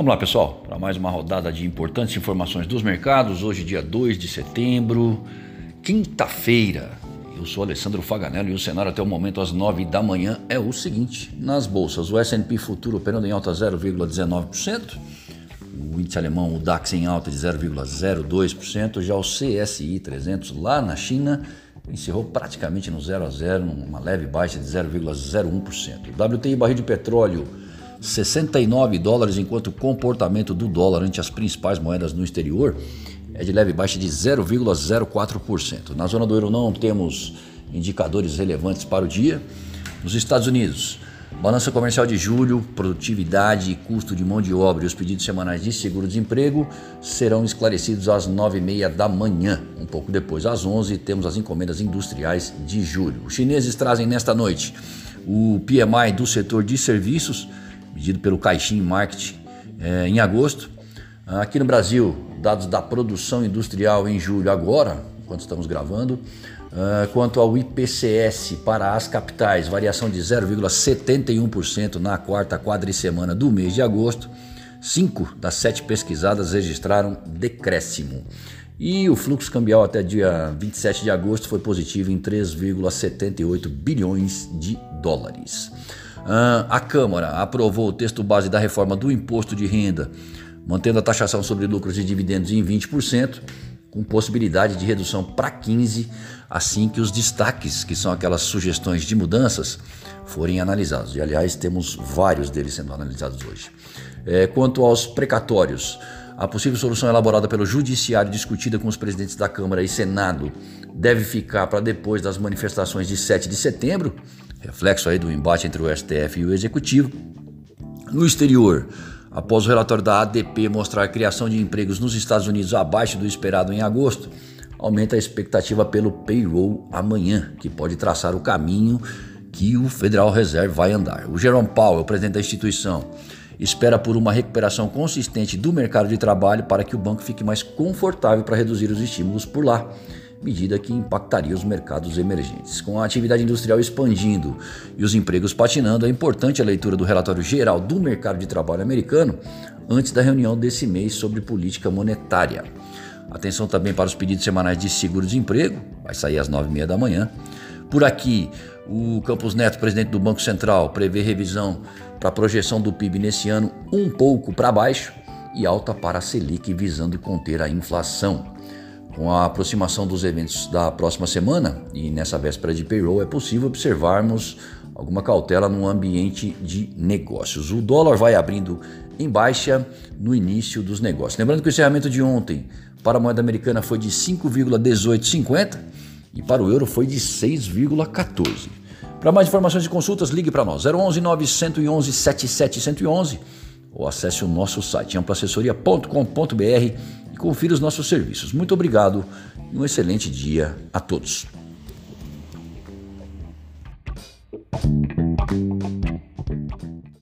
Vamos lá, pessoal, para mais uma rodada de importantes informações dos mercados. Hoje, dia 2 de setembro, quinta-feira. Eu sou Alessandro Faganello e o cenário até o momento às 9 da manhã é o seguinte: nas bolsas, o S&P futuro operando em alta 0,19%, o índice alemão, o DAX em alta de 0,02%, já o CSI 300 lá na China encerrou praticamente no 0 a 0, numa leve baixa de 0,01%. O WTI barril de petróleo 69 dólares, enquanto o comportamento do dólar ante as principais moedas no exterior é de leve baixa de 0,04%. Na zona do euro não temos indicadores relevantes para o dia. Nos Estados Unidos, balança comercial de julho, produtividade e custo de mão de obra e os pedidos semanais de seguro-desemprego serão esclarecidos às 9h30 da manhã. Um pouco depois, às 11 temos as encomendas industriais de julho. Os chineses trazem nesta noite o PMI do setor de serviços medido pelo Caixin Marketing é, em agosto. Aqui no Brasil, dados da produção industrial em julho, agora, enquanto estamos gravando. Uh, quanto ao IPCS para as capitais, variação de 0,71% na quarta quadricemana do mês de agosto. Cinco das sete pesquisadas registraram decréscimo. E o fluxo cambial até dia 27 de agosto foi positivo em 3,78 bilhões de dólares. Ah, a Câmara aprovou o texto base da reforma do imposto de renda, mantendo a taxação sobre lucros e dividendos em 20%, com possibilidade de redução para 15%, assim que os destaques, que são aquelas sugestões de mudanças, forem analisados. E, aliás, temos vários deles sendo analisados hoje. É, quanto aos precatórios, a possível solução elaborada pelo Judiciário, discutida com os presidentes da Câmara e Senado, deve ficar para depois das manifestações de 7 de setembro, reflexo aí do embate entre o STF e o Executivo. No exterior, após o relatório da ADP mostrar a criação de empregos nos Estados Unidos abaixo do esperado em agosto, aumenta a expectativa pelo payroll amanhã, que pode traçar o caminho que o Federal Reserve vai andar. O Jerome Powell, presidente da instituição, espera por uma recuperação consistente do mercado de trabalho para que o banco fique mais confortável para reduzir os estímulos por lá medida que impactaria os mercados emergentes. Com a atividade industrial expandindo e os empregos patinando, é importante a leitura do relatório geral do mercado de trabalho americano antes da reunião desse mês sobre política monetária. Atenção também para os pedidos semanais de seguro-desemprego, vai sair às 9h30 da manhã. Por aqui, o Campos Neto, presidente do Banco Central, prevê revisão para a projeção do PIB nesse ano um pouco para baixo e alta para a Selic, visando conter a inflação. Com a aproximação dos eventos da próxima semana e nessa véspera de payroll, é possível observarmos alguma cautela no ambiente de negócios. O dólar vai abrindo em baixa no início dos negócios. Lembrando que o encerramento de ontem para a moeda americana foi de 5,1850 e para o euro foi de 6,14. Para mais informações e consultas, ligue para nós 011 911 7711 ou acesse o nosso site amplaassessoria.com.br confira os nossos serviços. Muito obrigado e um excelente dia a todos.